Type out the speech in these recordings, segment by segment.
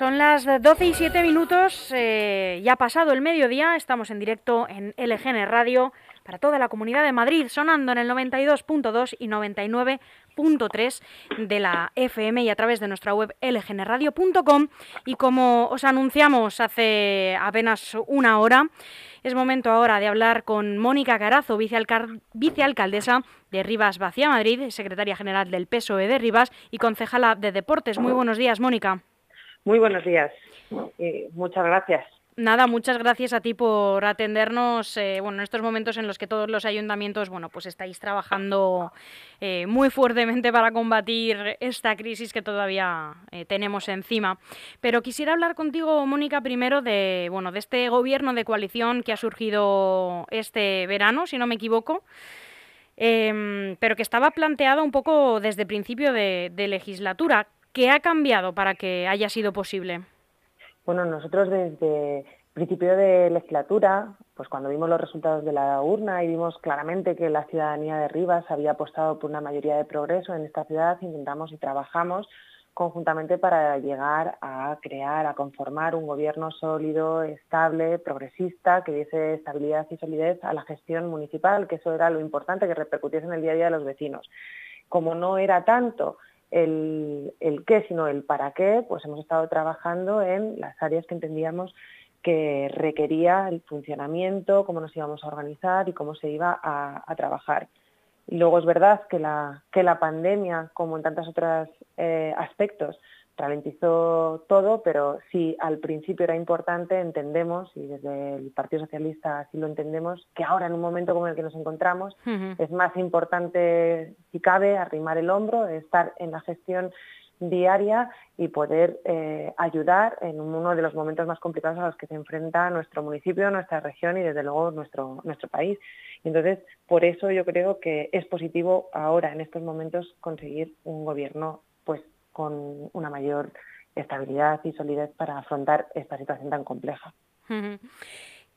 Son las 12 y 7 minutos, eh, ya pasado el mediodía, estamos en directo en LGN Radio para toda la comunidad de Madrid, sonando en el 92.2 y 99.3 de la FM y a través de nuestra web lgnradio.com. Y como os anunciamos hace apenas una hora, es momento ahora de hablar con Mónica Carazo, vicealcaldesa de Rivas Vacía Madrid, secretaria general del PSOE de Rivas y concejala de Deportes. Muy buenos días, Mónica. Muy buenos días y muchas gracias. Nada, muchas gracias a ti por atendernos eh, bueno, en estos momentos en los que todos los ayuntamientos bueno, pues estáis trabajando eh, muy fuertemente para combatir esta crisis que todavía eh, tenemos encima. Pero quisiera hablar contigo, Mónica, primero de, bueno, de este gobierno de coalición que ha surgido este verano, si no me equivoco. Em, pero que estaba planteado un poco desde principio de legislatura. ¿Qué ha cambiado para que haya sido posible? Bueno, nosotros desde principio de legislatura, pues cuando vimos los resultados de la urna y vimos claramente que la ciudadanía de Rivas había apostado por una mayoría de progreso en esta ciudad, intentamos y trabajamos conjuntamente para llegar a crear, a conformar un gobierno sólido, estable, progresista, que diese estabilidad y solidez a la gestión municipal, que eso era lo importante, que repercutiese en el día a día de los vecinos. Como no era tanto el, qué, sino el para qué, pues hemos estado trabajando en las áreas que entendíamos que requería el funcionamiento, cómo nos íbamos a organizar y cómo se iba a, trabajar. Y luego es verdad que la, que la pandemia, como en tantos otros eh, aspectos, ralentizó todo, pero sí al principio era importante, entendemos, y desde el Partido Socialista así lo entendemos, que ahora en un momento como el que nos encontramos es más importante, si cabe, arrimar el hombro, estar en la gestión diaria y poder eh, ayudar en uno de los momentos más complicados a los que se enfrenta nuestro municipio, nuestra región y desde luego nuestro, nuestro país. entonces, por eso yo creo que es positivo ahora, en estos momentos, conseguir un gobierno con una mayor estabilidad y solidez para afrontar esta situación tan compleja.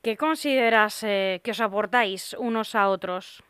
¿Qué consideras eh, que os aportáis unos a otros?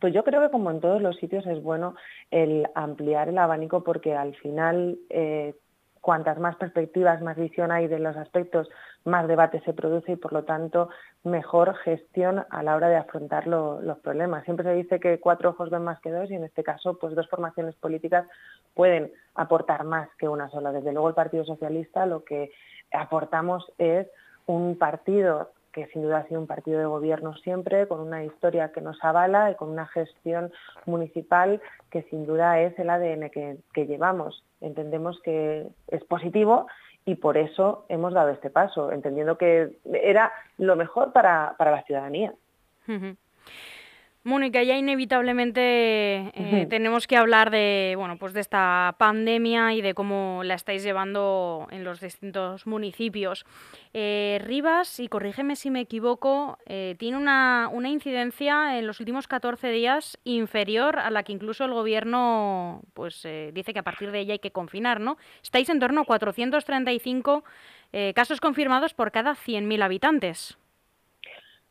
Pues yo creo que como en todos los sitios es bueno el ampliar el abanico porque al final eh, cuantas más perspectivas, más visión hay de los aspectos, más debate se produce y por lo tanto mejor gestión a la hora de afrontar los problemas. Siempre se dice que cuatro ojos ven más que dos y en este caso pues dos formaciones políticas pueden aportar más que una sola. Desde luego el Partido Socialista lo que aportamos es un partido que sin duda ha sido un partido de gobierno siempre, con una historia que nos avala y con una gestión municipal que sin duda es el ADN que, llevamos. Entendemos que es positivo y por eso hemos dado este paso, entendiendo que era lo mejor para, la ciudadanía. Mónica, ya inevitablemente eh, tenemos que hablar de, bueno, pues de esta pandemia y de cómo la estáis llevando en los distintos municipios. Eh, Rivas, y corrígeme si me equivoco, eh, tiene una, una, incidencia en los últimos 14 días inferior a la que incluso el gobierno pues, dice que a partir de ella hay que confinar, ¿no? Estáis en torno a 435 casos confirmados por cada 100.000 habitantes.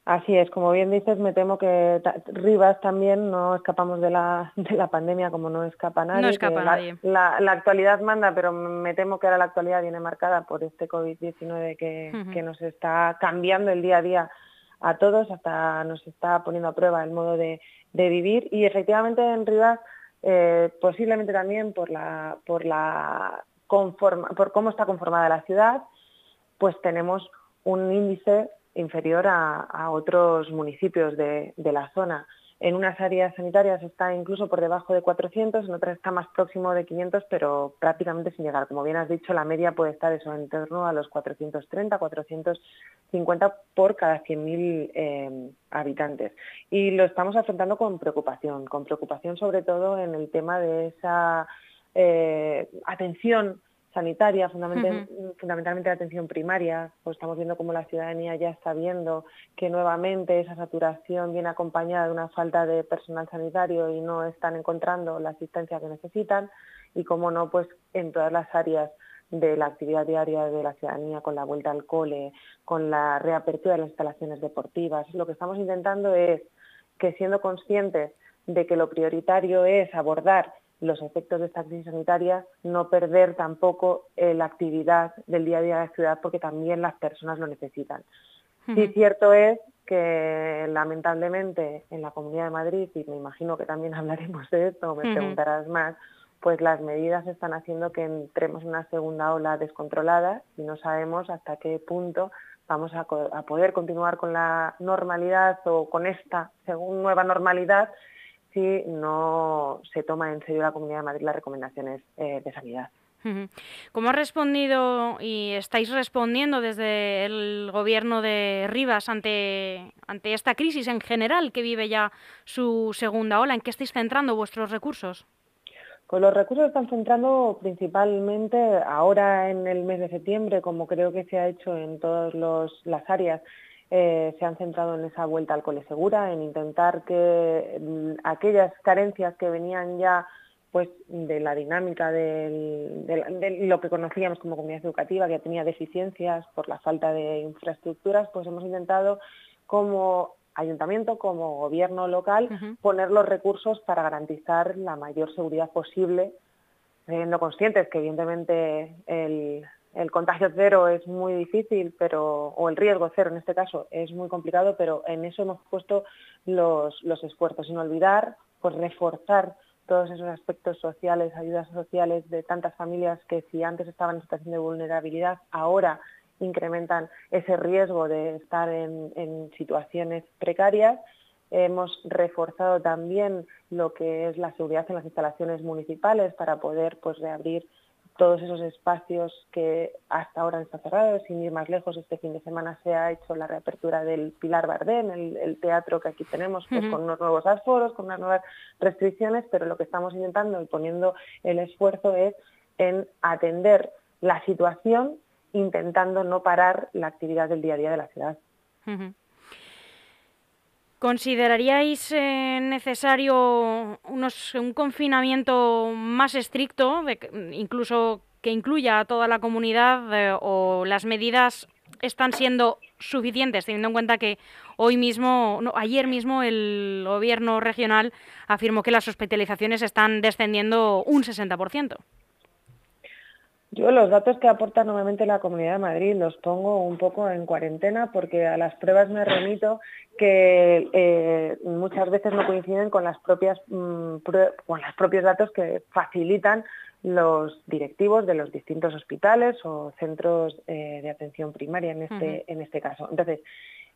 Así es, como bien dices, me temo que Rivas también no escapamos de la, de la pandemia como no escapa nadie. No escapa nadie. La, actualidad manda, pero me temo que ahora la actualidad viene marcada por este COVID-19 que, que nos está cambiando el día a día a todos, hasta nos está poniendo a prueba el modo de, de vivir y efectivamente en Rivas eh, posiblemente también por la por la conforma, por cómo está conformada la ciudad, pues tenemos un índice inferior a, otros municipios de, la zona. En unas áreas sanitarias está incluso por debajo de 400, en otras está más próximo de 500, pero prácticamente sin llegar. Como bien has dicho, la media puede estar eso en torno a los 430, 450 por cada 100.000 eh, habitantes. Y lo estamos afrontando con preocupación, con preocupación sobre todo en el tema de esa eh, atención sanitaria, fundamentalmente, la atención primaria, pues estamos viendo cómo la ciudadanía ya está viendo que nuevamente esa saturación viene acompañada de una falta de personal sanitario y no están encontrando la asistencia que necesitan y cómo no, pues en todas las áreas de la actividad diaria de la ciudadanía, con la vuelta al cole, con la reapertura de las instalaciones deportivas. Lo que estamos intentando es que siendo conscientes de que lo prioritario es abordar los efectos de esta crisis sanitaria, no perder tampoco eh, la actividad del día a día de la ciudad porque también las personas lo necesitan. Sí, cierto es que lamentablemente en la Comunidad de Madrid, y me imagino que también hablaremos de esto, me preguntarás más, pues las medidas están haciendo que entremos en una segunda ola descontrolada y no sabemos hasta qué punto vamos a, poder continuar con la normalidad o con esta según nueva normalidad si no se toma en serio la Comunidad de Madrid las recomendaciones eh, de sanidad. ¿Cómo ha respondido y estáis respondiendo desde el gobierno de Rivas ante, ante esta crisis en general que vive ya su segunda ola? ¿En qué estáis centrando vuestros recursos? Pues los recursos están centrando principalmente ahora en el mes de septiembre, como creo que se ha hecho en todas las áreas, eh, se han centrado en esa vuelta al cole segura, en intentar que mm, aquellas carencias que venían ya pues de la dinámica de lo que conocíamos como comunidad educativa, que tenía deficiencias por la falta de infraestructuras, pues hemos intentado como ayuntamiento, como gobierno local, poner los recursos para garantizar la mayor seguridad posible, siendo conscientes que evidentemente el, contagio cero es muy difícil, pero o el riesgo cero en este caso es muy complicado, pero en eso hemos puesto los, esfuerzos, sin olvidar pues reforzar todos esos aspectos sociales, ayudas sociales de tantas familias que si antes estaban en situación de vulnerabilidad, ahora incrementan ese riesgo de estar en, situaciones precarias. Hemos reforzado también lo que es la seguridad en las instalaciones municipales para poder pues, reabrir todos esos espacios que hasta ahora estado cerrados. Sin ir más lejos, este fin de semana se ha hecho la reapertura del Pilar Bardén, el, teatro que aquí tenemos, pues, con unos nuevos aforos, con unas nuevas restricciones, pero lo que estamos intentando y poniendo el esfuerzo es en atender la situación intentando no parar la actividad del día a día de la ciudad. ¿Consideraríais eh, necesario un confinamiento más estricto, incluso que incluya a toda la comunidad, eh, o las medidas están siendo suficientes, teniendo en cuenta que hoy mismo, ayer mismo, el gobierno regional afirmó que las hospitalizaciones están descendiendo un 60%? Yo los datos que aporta nuevamente la Comunidad de Madrid los pongo un poco en cuarentena porque a las pruebas me remito que eh, muchas veces no coinciden con las propias mm, con los propios datos que facilitan los directivos de los distintos hospitales o centros eh, de atención primaria en este, en este caso. Entonces,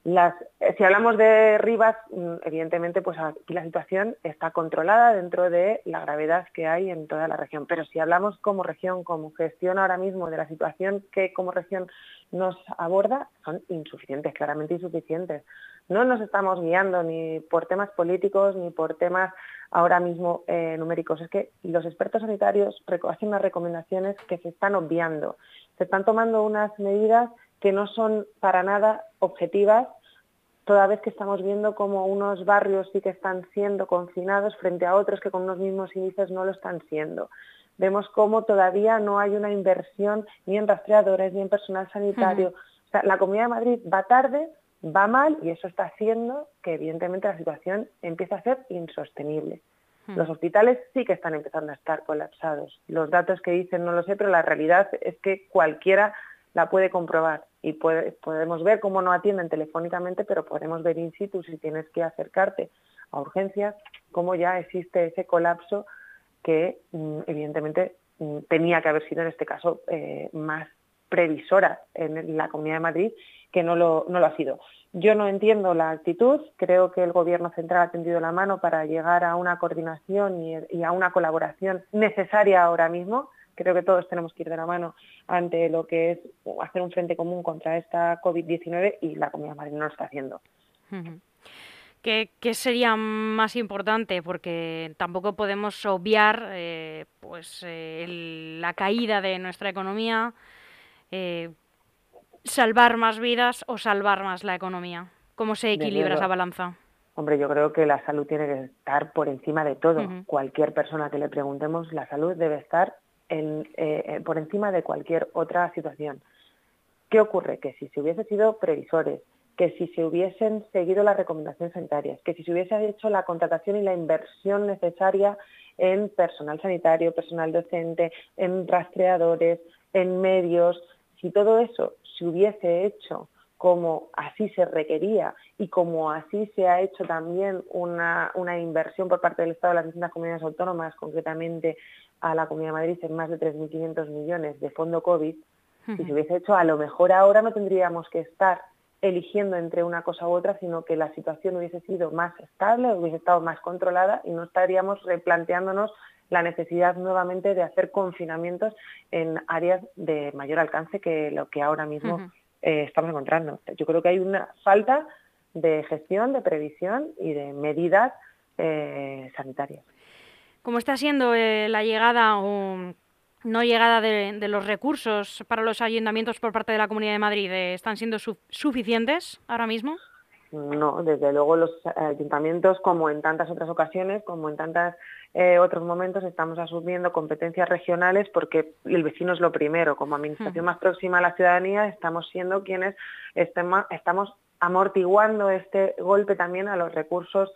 eh, si hablamos de Rivas, mm, evidentemente, pues aquí la situación está controlada dentro de la gravedad que hay en toda la región. Pero si hablamos como región, como gestión ahora mismo de la situación que como región nos aborda, son insuficientes, claramente insuficientes. No nos estamos guiando ni por temas políticos ni por temas ahora mismo eh, numéricos. Es que los expertos sanitarios hacen unas recomendaciones que se están obviando. Se están tomando unas medidas que no son para nada objetivas, toda vez que estamos viendo como unos barrios sí que están siendo confinados frente a otros que con unos mismos índices no lo están siendo. Vemos cómo todavía no hay una inversión ni en rastreadores ni en personal sanitario. O sea, la Comunidad de Madrid va tarde, va mal y eso está haciendo que evidentemente la situación empiece a ser insostenible. Los hospitales sí que están empezando a estar colapsados. Los datos que dicen no lo sé, pero la realidad es que cualquiera la puede comprobar y podemos ver cómo no atienden telefónicamente, pero podemos ver in situ si tienes que acercarte a urgencias, cómo ya existe ese colapso que mm, evidentemente mm, tenía que haber sido en este caso eh, más previsora en la Comunidad de Madrid, que no lo, no lo ha sido. Yo no entiendo la actitud, creo que el Gobierno central ha tendido la mano para llegar a una coordinación y a una colaboración necesaria ahora mismo, creo que todos tenemos que ir de la mano ante lo que es hacer un frente común contra esta COVID-19 y la Comunidad Madrid no lo está haciendo. ¿Qué, sería más importante? Porque tampoco podemos obviar eh, pues, eh, la caída de nuestra economía, eh, salvar más vidas o salvar más la economía. ¿Cómo se equilibra esa balanza? Hombre, yo creo que la salud tiene que estar por encima de todo. Cualquier persona que le preguntemos, la salud debe estar eh, eh, por encima de cualquier otra situación. ¿Qué ocurre? Que si se hubiese sido previsores, que si se hubiesen seguido las recomendaciones sanitarias, que si se hubiese hecho la contratación y la inversión necesaria en personal sanitario, personal docente, en rastreadores, en medios. Si todo eso se hubiese hecho como así se requería y como así se ha hecho también una, inversión por parte del Estado de las distintas comunidades autónomas, concretamente a la Comunidad de Madrid en más de 3.500 millones de fondo COVID, si se hubiese hecho, a lo mejor ahora no tendríamos que estar eligiendo entre una cosa u otra, sino que la situación hubiese sido más estable, hubiese estado más controlada y no estaríamos replanteándonos la necesidad nuevamente de hacer confinamientos en áreas de mayor alcance que lo que ahora mismo eh, estamos encontrando. Yo creo que hay una falta de gestión, de previsión y de medidas eh, sanitarias. ¿Cómo está siendo eh, la llegada o no llegada de, los recursos para los ayuntamientos por parte de la Comunidad de Madrid? ¿Están siendo suficientes ahora mismo? No, desde luego los ayuntamientos, como en tantas otras ocasiones, como en tantos eh, otros momentos, estamos asumiendo competencias regionales porque el vecino es lo primero. Como administración más próxima a la ciudadanía, estamos siendo quienes estamos amortiguando este golpe también a los recursos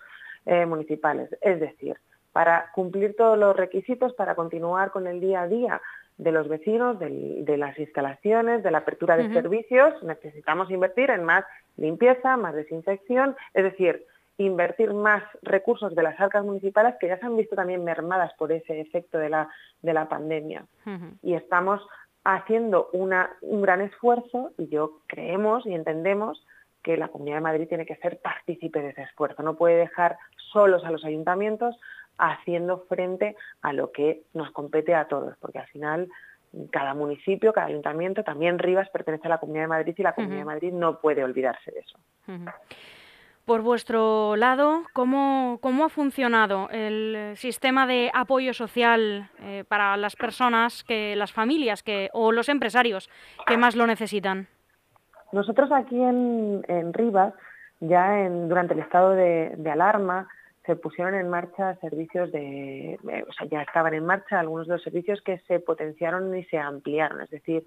eh, municipales. Es decir, para cumplir todos los requisitos, para continuar con el día a día de los vecinos, de las instalaciones, de la apertura de servicios, necesitamos invertir en más limpieza, más desinfección, es decir, invertir más recursos de las arcas municipales que ya se han visto también mermadas por ese efecto de la, de la pandemia. Y estamos haciendo una, un gran esfuerzo y yo creemos y entendemos que la Comunidad de Madrid tiene que ser partícipe de ese esfuerzo. No puede dejar solos a los ayuntamientos haciendo frente a lo que nos compete a todos, porque al final cada municipio, cada ayuntamiento, también Rivas pertenece a la Comunidad de Madrid y la Comunidad de Madrid no puede olvidarse de eso. Por vuestro lado, ¿cómo, ¿cómo, ha funcionado el sistema de apoyo social eh, para las personas, que, las familias que, o los empresarios que más lo necesitan? Nosotros aquí en, Rivas, ya en, durante el estado de, de alarma, se pusieron en marcha servicios de, eh, o sea, ya estaban en marcha algunos de los servicios que se potenciaron y se ampliaron, es decir,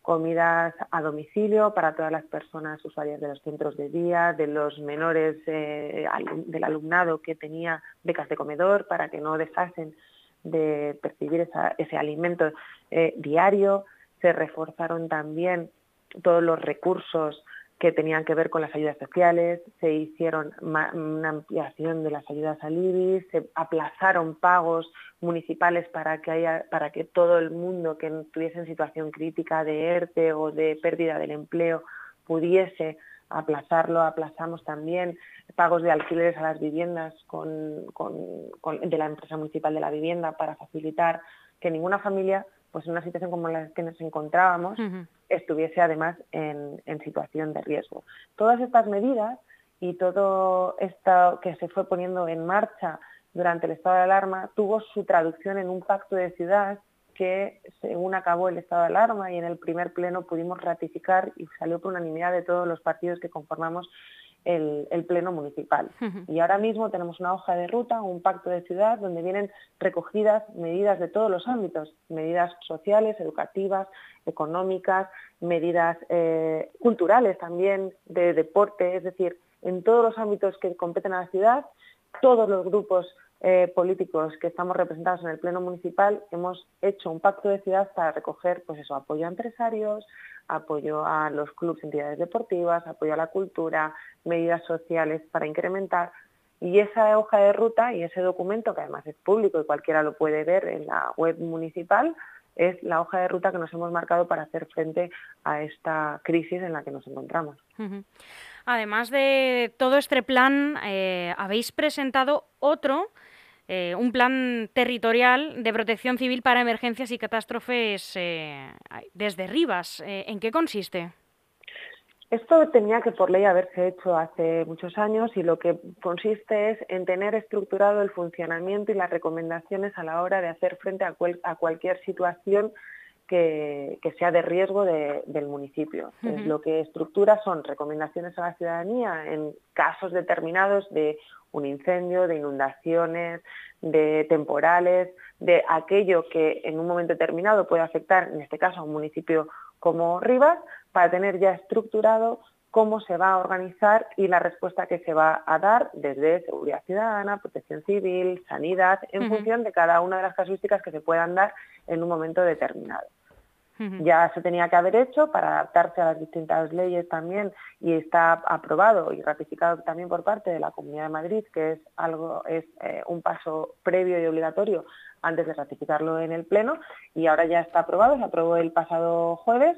comidas a domicilio para todas las personas usuarias de los centros de día, de los menores eh, del alumnado que tenía becas de comedor para que no dejasen de percibir ese alimento eh, diario. Se reforzaron también todos los recursos que tenían que ver con las ayudas sociales, se hicieron una ampliación de las ayudas al IBI, se aplazaron pagos municipales para que, haya, para que todo el mundo que estuviese en situación crítica de ERTE o de pérdida del empleo pudiese aplazarlo, aplazamos también pagos de alquileres a las viviendas con, de la empresa municipal de la vivienda para facilitar que ninguna familia pues en una situación como la que nos encontrábamos, estuviese además en, situación de riesgo. Todas estas medidas y todo esto que se fue poniendo en marcha durante el estado de alarma tuvo su traducción en un pacto de ciudad que según acabó el estado de alarma y en el primer pleno pudimos ratificar y salió por unanimidad de todos los partidos que conformamos el, Pleno Municipal. Y ahora mismo tenemos una hoja de ruta, un pacto de ciudad, donde vienen recogidas medidas de todos los ámbitos, medidas sociales, educativas, económicas, medidas eh, culturales también, de deporte, es decir, en todos los ámbitos que competen a la ciudad, todos los grupos eh, políticos que estamos representados en el Pleno Municipal hemos hecho un pacto de ciudad para recoger pues eso, apoyo a empresarios, apoyo a los clubes, entidades deportivas, apoyo a la cultura, medidas sociales para incrementar. Y esa hoja de ruta y ese documento, que además es público y cualquiera lo puede ver en la web municipal, es la hoja de ruta que nos hemos marcado para hacer frente a esta crisis en la que nos encontramos. Además de todo este plan, eh, habéis presentado otro eh, un plan territorial de protección civil para emergencias y catástrofes eh, desde Rivas. Eh, ¿En qué consiste? Esto tenía que por ley haberse hecho hace muchos años y lo que consiste es en tener estructurado el funcionamiento y las recomendaciones a la hora de hacer frente a, cualquier situación que, sea de riesgo del municipio. Lo que estructura son recomendaciones a la ciudadanía en casos determinados de un incendio, de inundaciones, de temporales, de aquello que en un momento determinado puede afectar, en este caso, a un municipio como Rivas, para tener ya estructurado cómo se va a organizar y la respuesta que se va a dar desde seguridad ciudadana, protección civil, sanidad, en función de cada una de las casuísticas que se puedan dar en un momento determinado. Ya se tenía que haber hecho para adaptarse a las distintas leyes también y está aprobado y ratificado también por parte de la Comunidad de Madrid, que es algo es eh, un paso previo y obligatorio antes de ratificarlo en el Pleno y ahora ya está aprobado, se aprobó el pasado jueves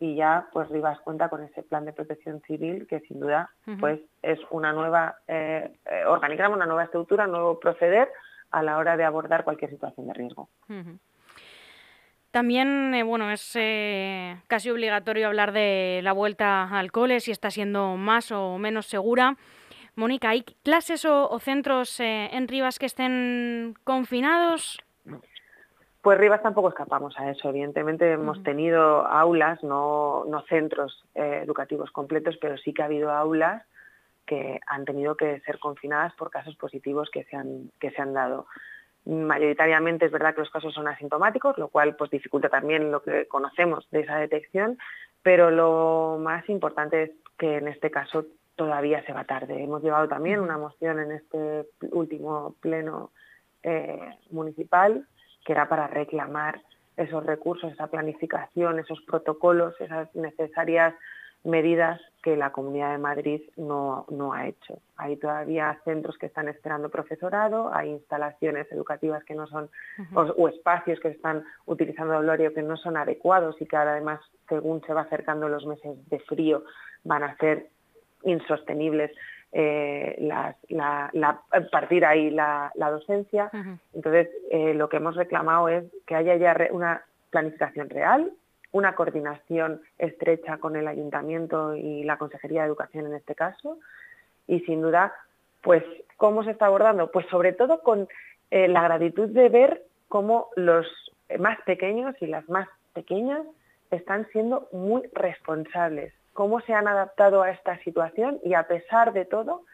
y ya pues Rivas cuenta con ese plan de protección civil que sin duda pues es una nueva eh, eh, organigrama, una nueva estructura, un nuevo proceder a la hora de abordar cualquier situación de riesgo. También, eh, bueno, es casi obligatorio hablar de la vuelta al cole, si está siendo más o menos segura. Mónica, ¿hay clases o, o centros en Rivas que estén confinados? Pues Rivas tampoco escapamos a eso. Evidentemente hemos tenido aulas, no, centros eh, educativos completos, pero sí que ha habido aulas que han tenido que ser confinadas por casos positivos que se han, que se han dado. Mayoritariamente es verdad que los casos son asintomáticos, lo cual pues dificulta también lo que conocemos de esa detección, pero lo más importante es que en este caso todavía se va tarde. Hemos llevado también una moción en este último pleno eh, municipal que era para reclamar esos recursos, esa planificación, esos protocolos, esas necesarias medidas que la Comunidad de Madrid no, ha hecho. Hay todavía centros que están esperando profesorado, hay instalaciones educativas que no son, o, espacios que están utilizando el horario que no son adecuados y que además, según se va acercando los meses de frío, van a ser insostenibles eh, la, partir ahí la, docencia. Entonces, eh, lo que hemos reclamado es que haya ya una planificación real, una coordinación estrecha con el ayuntamiento y la Consejería de Educación en este caso, y sin duda, pues, ¿cómo se está abordando? Pues sobre todo con eh, la gratitud de ver cómo los más pequeños y las más pequeñas están siendo muy responsables cómo se han adaptado a esta situación y a pesar de todo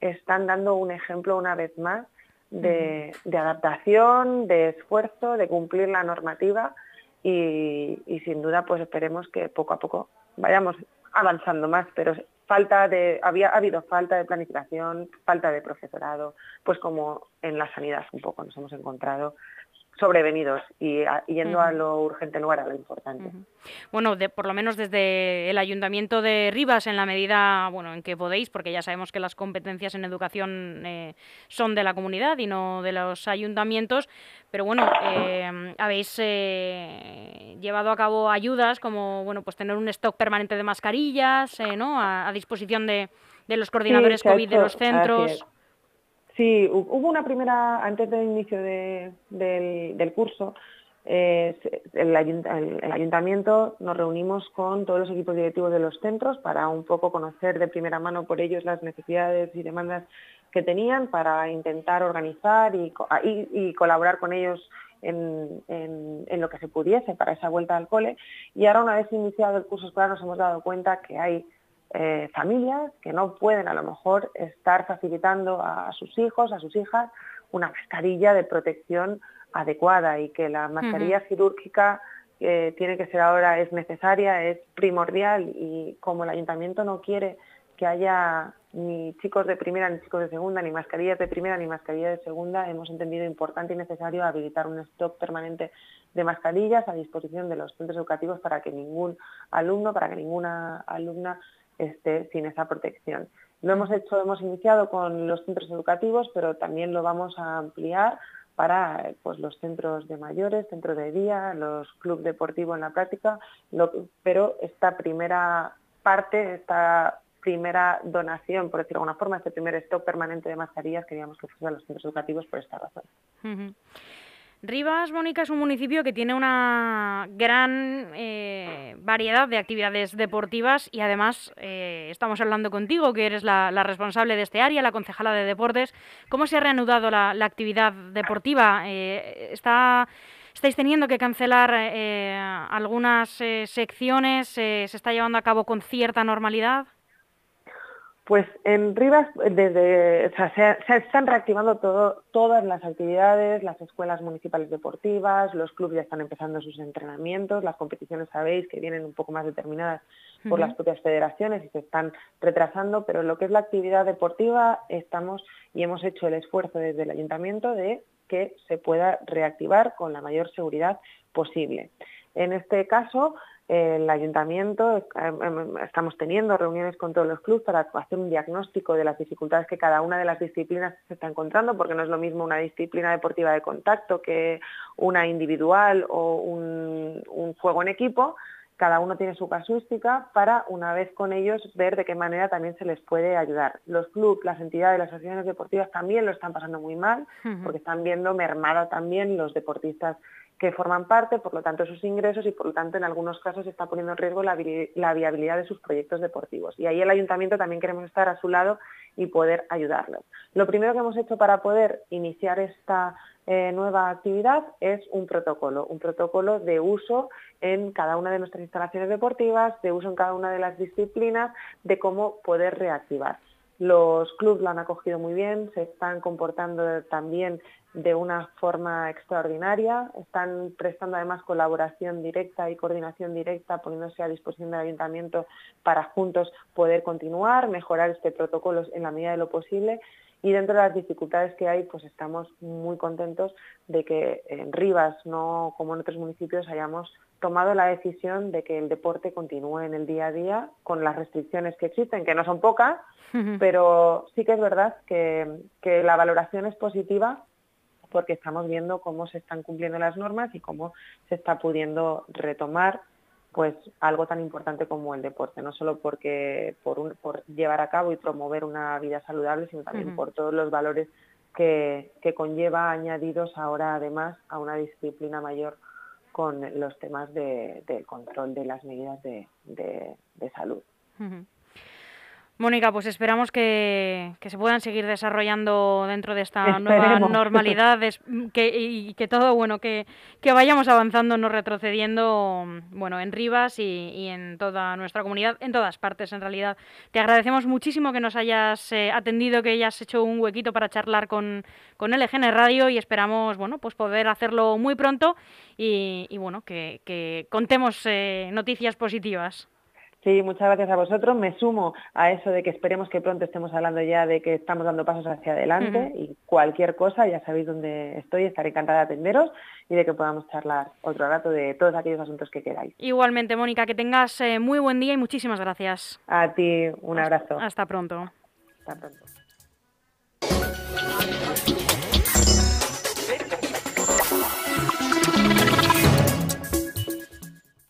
están dando un ejemplo una vez más de, adaptación, de esfuerzo, de cumplir la normativa y, sin duda pues esperemos que poco a poco vayamos avanzando más, pero falta de, había ha habido falta de planificación, falta de profesorado, pues como en la sanidad un poco nos hemos encontrado sobrevenidos y yendo a lo urgente en lugar a lo importante. Bueno, por lo menos desde el Ayuntamiento de Rivas, en la medida bueno, en que podéis, porque ya sabemos que las competencias en educación eh, son de la comunidad y no de los ayuntamientos, pero bueno, eh, habéis eh, llevado a cabo ayudas como bueno, pues tener un stock permanente de mascarillas ¿no? a, disposición de, los coordinadores COVID de los centros. Sí, hubo una primera, antes del inicio del, curso, eh, el, ayuntamiento nos reunimos con todos los equipos directivos de los centros para un poco conocer de primera mano por ellos las necesidades y demandas que tenían para intentar organizar y, colaborar con ellos en, en, lo que se pudiese para esa vuelta al cole. Y ahora, una vez iniciado el curso escolar, nos hemos dado cuenta que hay eh, familias que no pueden a lo mejor estar facilitando a sus hijos, a sus hijas, una mascarilla de protección adecuada y que la mascarilla quirúrgica eh, tiene que ser ahora, es necesaria, es primordial y como el ayuntamiento no quiere que haya ni chicos de primera ni chicos de segunda, ni mascarillas de primera ni mascarillas de segunda, hemos entendido importante y necesario habilitar un stock permanente de mascarillas a disposición de los centros educativos para que ningún alumno, para que ninguna alumna sin esa protección. Lo hemos hecho, hemos iniciado con los centros educativos, pero también lo vamos a ampliar para pues, los centros de mayores, centro de día, los clubes deportivos en la práctica, pero esta primera parte, esta primera donación, por decirlo de alguna forma, este primer stock permanente de mascarillas, queríamos que fuese a los centros educativos por esta razón. Rivas, Mónica, es un municipio que tiene una gran eh, variedad de actividades deportivas y además eh, estamos hablando contigo, que eres la, responsable de este área, la concejala de deportes. ¿Cómo se ha reanudado la, actividad deportiva? Eh, está, ¿Estáis teniendo que cancelar algunas secciones? ¿Se está llevando a cabo con cierta normalidad? Pues en Rivas desde, se, están reactivando todas las actividades, las escuelas municipales deportivas, los clubes ya están empezando sus entrenamientos, las competiciones sabéis que vienen un poco más determinadas por las propias federaciones y se están retrasando, pero lo que es la actividad deportiva estamos y hemos hecho el esfuerzo desde el ayuntamiento de que se pueda reactivar con la mayor seguridad posible. En este caso, el ayuntamiento, em, em, estamos teniendo reuniones con todos los clubes para hacer un diagnóstico de las dificultades que cada una de las disciplinas se está encontrando, porque no es lo mismo una disciplina deportiva de contacto que una individual o un, juego en equipo. Cada uno tiene su casuística para, una vez con ellos, ver de qué manera también se les puede ayudar. Los clubes, las entidades, las asociaciones deportivas también lo están pasando muy mal, porque están viendo mermada también los deportistas que forman parte, por lo tanto sus ingresos y por lo tanto en algunos casos está poniendo en riesgo la, viabilidad de sus proyectos deportivos. Y ahí el ayuntamiento también queremos estar a su lado y poder ayudarlos. Lo primero que hemos hecho para poder iniciar esta eh, nueva actividad es un protocolo, un protocolo de uso en cada una de nuestras instalaciones deportivas, de uso en cada una de las disciplinas, de cómo poder reactivar. Los clubes lo han acogido muy bien, se están comportando también de una forma extraordinaria, están prestando además colaboración directa y coordinación directa, poniéndose a disposición del ayuntamiento para juntos poder continuar, mejorar este protocolo en la medida de lo posible. Y dentro de las dificultades que hay, pues estamos muy contentos de que en Rivas, no como en otros municipios, hayamos tomado la decisión de que el deporte continúe en el día a día con las restricciones que existen, que no son pocas, pero sí que es verdad que, que la valoración es positiva porque estamos viendo cómo se están cumpliendo las normas y cómo se está pudiendo retomar pues algo tan importante como el deporte, no solo porque por, por llevar a cabo y promover una vida saludable, sino también por todos los valores que, que, conlleva añadidos ahora además a una disciplina mayor con los temas de, del control de las medidas de, de, salud. Mónica, pues esperamos que, se puedan seguir desarrollando dentro de esta nueva normalidad y que todo, bueno, que, vayamos avanzando, no retrocediendo, bueno, en Rivas y, en toda nuestra comunidad, en todas partes en realidad. Te agradecemos muchísimo que nos hayas eh, atendido, que hayas hecho un huequito para charlar con, con LGN Radio y esperamos, bueno, pues poder hacerlo muy pronto y, bueno, que, contemos eh, noticias positivas. Sí, muchas gracias a vosotros. Me sumo a eso de que esperemos que pronto estemos hablando ya de que estamos dando pasos hacia adelante y cualquier cosa, ya sabéis dónde estoy, estaré encantada de atenderos y de que podamos charlar otro rato de todos aquellos asuntos que queráis. Igualmente, Mónica, que tengas eh, muy buen día y muchísimas gracias. A ti, un abrazo. Hasta pronto. Hasta pronto.